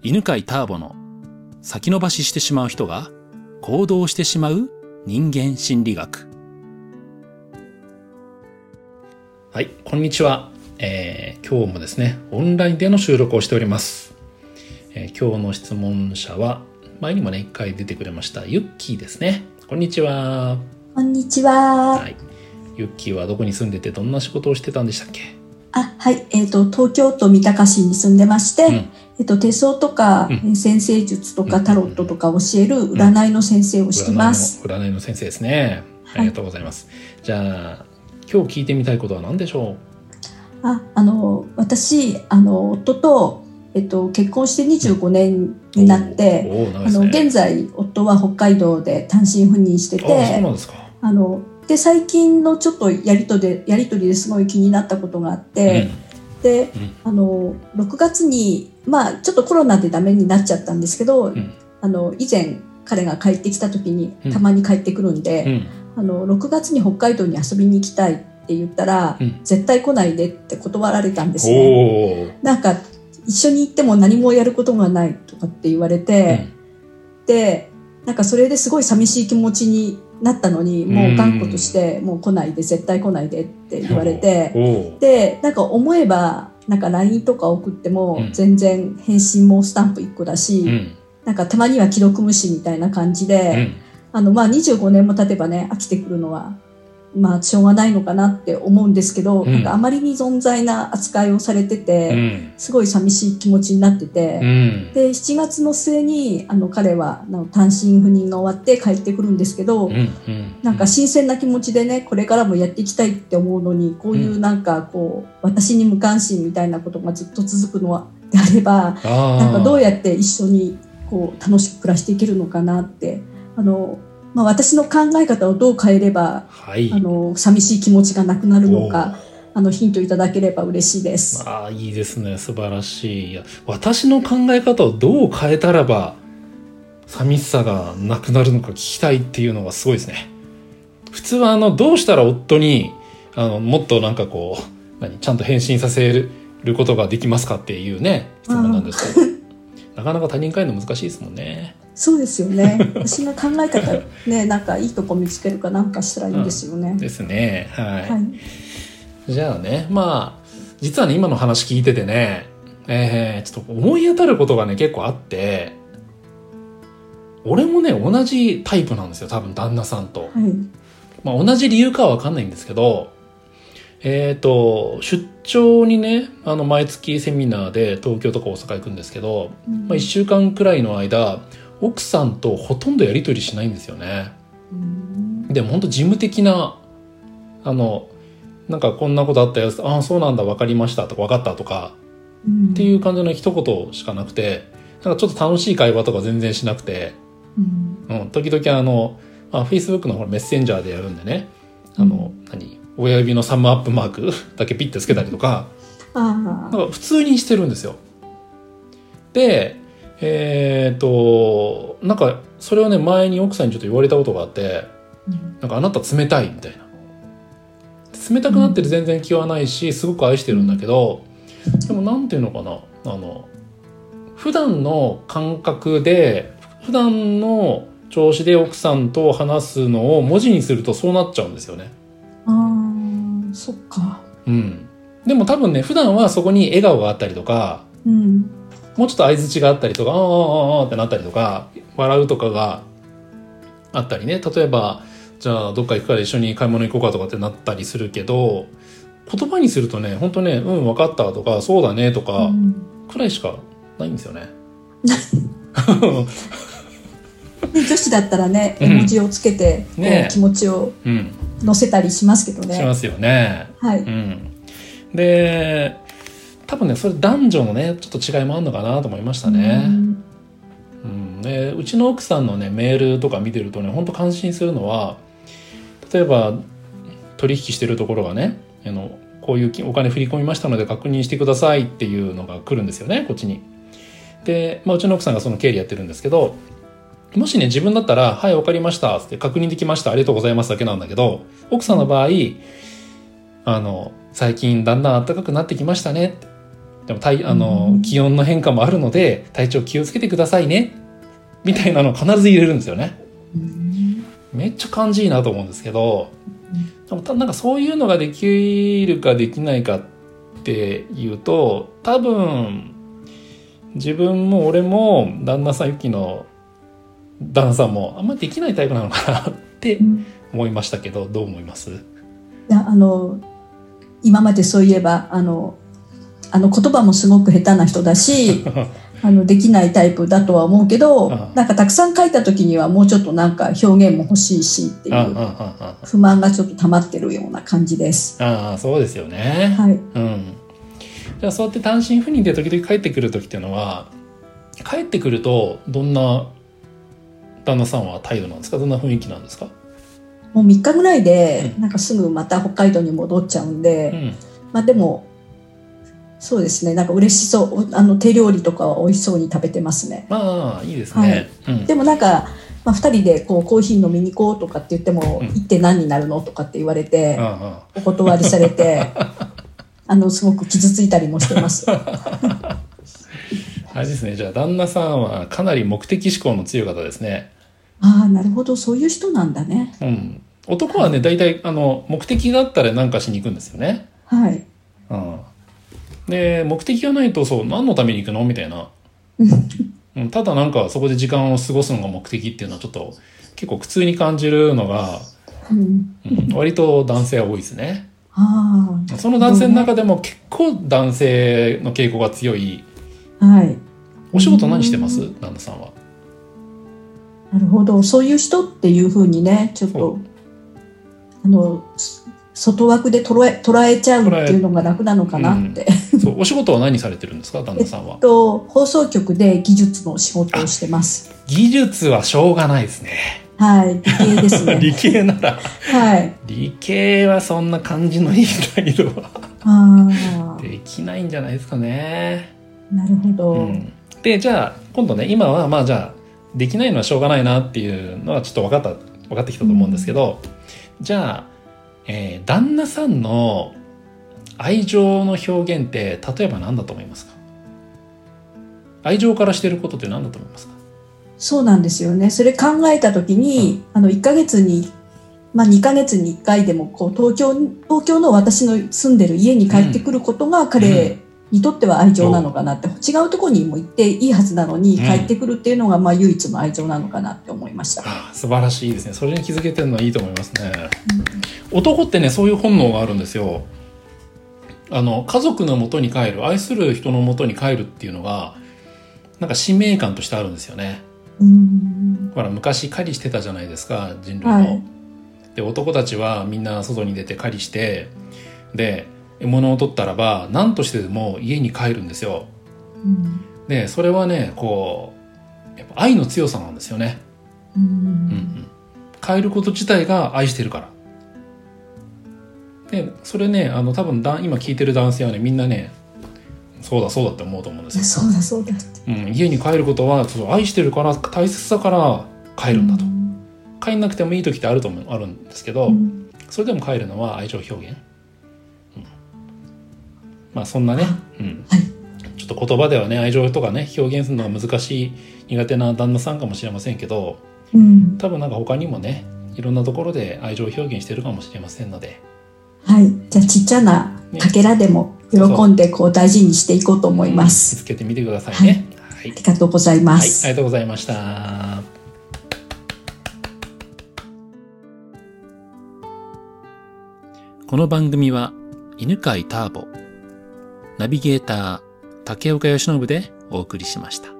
犬飼ターボの先延ばししてしまう人が行動してしまう人間心理学。はい、こんにちは。えー、今日もですね、オンラインでの収録をしております。えー、今日の質問者は、前にもね、一回出てくれました、ユッキーですね。こんにちは。こんにちは。はい。ユッキーはどこに住んでてどんな仕事をしてたんでしたっけ？あはい、えーと、東京都三鷹市に住んでまして、うん、えーと、手相とか、うん、先生術とかタロットとか教える占いの先生をしてます、うん、占いの先生ですね。ありがとうございます、はい、じゃあ今日聞いてみたいことは何でしょう？ああの私あの夫と、えっと、結婚して25年になって、ね、あの現在夫は北海道で単身赴任しててあので最近のちょっとやりとでやり取りですごい気になったことがあって、うん、あの6月にまあちょっとコロナでダメになっちゃったんですけど、うん、あの以前彼が帰ってきた時にたまに帰ってくるんで、あの6月に北海道に遊びに行きたいって言ったら、絶対来ないでって断られたんですね。なんか一緒に行っても何もやることがないとかって言われて、でなんかそれですごい寂しい気持ちになったのにもう頑固としてもう来ないで絶対来ないでって言われてでなんか思えばなんか LINE とか送っても全然返信もスタンプ1個だし、うん、なんかたまには既読無視みたいな感じで、うん、あのまあ25年も経てばね飽きてくるのはまあしょうがないのかなって思うんですけど、うん、なんかあまりに存在な扱いをされてて、うん、すごい寂しい気持ちになってて、うん、で7月の末にあの彼は単身赴任が終わって帰ってくるんですけど、うん、なんか新鮮な気持ちでねこれからもやっていきたいって思うのにこういうなんかこう、私に無関心みたいなことがずっと続くのであればなんかどうやって一緒にこう楽しく暮らしていけるのかなってあのまあ、私の考え方をどう変えれば、はい、あの寂しい気持ちがなくなるのかあのヒントいただければ嬉しいです。ああいいですね素晴らしいいや私の考え方をどう変えたらば寂しさがなくなるのか聞きたいっていうのがすごいですね。普通はあのどうしたら夫にあのもっとなんかこう何ちゃんと返信させることができますかっていうね質問なんですけど なかなか他人変えるの難しいですもんね。そうですよね。私の考え方ね、なんかいいとこ見つけるかなんかしたらいいんですよね。うん、ですね。はい。はい、じゃあね、まあ、実はね、今の話聞いててね、えー、ちょっと思い当たることがね、結構あって、俺もね、同じタイプなんですよ、多分旦那さんと。はい、まあ同じ理由かはわかんないんですけど、えっ、ー、と、出張にね、あの、毎月セミナーで東京とか大阪行くんですけど、うん、まあ一週間くらいの間、奥さんとほとんどやり取りしないんですよね。でも本当事務的なあのなんかこんなことあったよああそうなんだ分かりましたとか分かったとか、っていう感じの一言しかなくてなんかちょっと楽しい会話とか全然しなくて、うん、時々あのあ Facebook のメッセンジャーでやるんでねあの、うん、何親指のサムアップマーク だけピッてつけたりとか,、なんか普通にしてるんですよ。でえっ、ー、となんかそれをね前に奥さんにちょっと言われたことがあって、うん、なんかあなた冷たいみたいな冷たくなってる全然気はないしすごく愛してるんだけど、でもなんていうのかなあの普段の感覚で普段の調子で奥さんと話すのを文字にするとそうなっちゃうんですよね。ああそっか。うん。でも多分ね普段はそこに笑顔があったりとか、うん、もうちょっと相づちがあったりとか、ああ、ああ、ってなったりとか、笑うとかがあったりね。例えば、じゃあどっか行くから一緒に買い物行こうかとかってなったりするけど、言葉にするとね、本当ね、うん、分かったとか、そうだねとか、くらいしかないんですよね。女子だったらね、絵文字をつけて、うんね、気持ちを乗せたりしますけどね。しますよね。はい。うん、で、多分ねそれ男女のねちょっと違いもあるのかなと思いましたね。うん、うん、でうちの奥さんのねメールとか見てるとね本当感心するのは例えば取引してるところがねあのこういうお金振り込みましたので確認してくださいっていうのが来るんですよねこっちに。で、まあ、うちの奥さんがその経理やってるんですけどもしね自分だったら「はい分かりました」って確認できましたありがとうございますだけなんだけど奥さんの場合あの最近だんだん暖かくなってきましたねでも体あの気温の変化もあるので体調気をつけてくださいね。みたいなのを必ず入れるんですよね。めっちゃ感じいいなと思うんですけどでもなんかそういうのができるかできないかっていうと多分自分も俺も旦那さんゆきの旦那さんもあんまりできないタイプなのかなって思いましたけど、どう思います？いやあの今までそういえばあのあの言葉もすごく下手な人だし あのできないタイプだとは思うけど、なんかたくさん書いた時にはもうちょっとなんか表現も欲しいしっていう不満がちょっと溜まってるような感じです。ああそうですよね。はい。うん。じゃあそうやって単身赴任で時々帰ってくる時っていうのは帰ってくるとどんな旦那さんは態度なんですか？どんな雰囲気なんですか？もう3日ぐらいで、なんかすぐまた北海道に戻っちゃうんで、うん、まあでもそうですね。なんか嬉しそう。あの手料理とかは美味しそうに食べてますね。ああいいですね、はい。うん、でもなんか、まあ、2人でこうコーヒー飲みに行こうとかって言っても、うん、行って何になるのとかって言われて、お断りされて あのすごく傷ついたりもしてます。あれですね。じゃあ旦那さんはかなり目的思考の強い方ですね。ああなるほど。そういう人なんだね。うん。男はね大体あの目的があったら何かしに行くんですよね。はい。うんで目的がないとそう何のために行くの？みたいな ただなんかそこで時間を過ごすのが目的っていうのはちょっと結構苦痛に感じるのが、うん、割と男性は多いですね。その男性の中でも結構男性の傾向が強い。はい。お仕事何してます？旦那さんは。なるほど。そういう人っていうふうにね、ちょっと、あの、外枠で捉え捉えちゃうっていうのが楽なのかなって、うん、そうお仕事は何されてるんですか？旦那さんは、えっと、放送局で技術の仕事をしてます。技術はしょうがないですね。はい理系ですね。理系なら。はい。理系はそんな感じのいい態度は。あできないんじゃないですかね。なるほど、うん、でじゃあ今度ね今はまあじゃあできないのはしょうがないなっていうのはちょっと分かった分かってきたと思うんですけど、うん、じゃあえー、旦那さんの愛情の表現って例えば何だと思いますか？愛情からしてることって何だと思いますか？そうなんですよね。それ考えた時に、うん、あの1か月に、まあ、2か月に1回でもこう東京東京の私の住んでる家に帰ってくることが彼にとっては愛情なのかなって、違うところにも行っていいはずなのに、帰ってくるっていうのがまあ唯一の愛情なのかなって思いました、素晴らしいですね。それに気づけてるのはいいと思いますね、うん、男ってねそういう本能があるんですよ。あの家族のもとに帰る愛する人のもとに帰るっていうのがなんか使命感としてあるんですよね、うん、ほら昔狩りしてたじゃないですか人類の、はい、で男たちはみんな外に出て狩りしてで獲物を取ったらば何としてでも家に帰るんですよ。うん、でそれはねこうやっぱ愛の強さなんですよね。うん、うんうん帰ること自体が愛してるから。でそれねあの多分だ今聞いてる男性はねみんなねそうだそうだって思うと思うんですよ。そうだそうだって、うん、家に帰ることはそ愛してるから大切だから帰るんだと。うん、帰んなくてもいい時ってあると思うあるんですけど、うん、それでも帰るのは愛情表現。まあそんなね、うん、はい、ちょっと言葉ではね愛情とかね表現するのが難しい苦手な旦那さんかもしれませんけど、うん、多分なんか他にもねいろんなところで愛情表現してるかもしれませんので。はい。じゃあちっちゃなかけらでも喜んでこう大事にしていこうと思います、見つけてみてくださいね、はい、ありがとうございます、はい、ありがとうございました。この番組は犬飼ターボナビゲーター竹岡義信でお送りしました。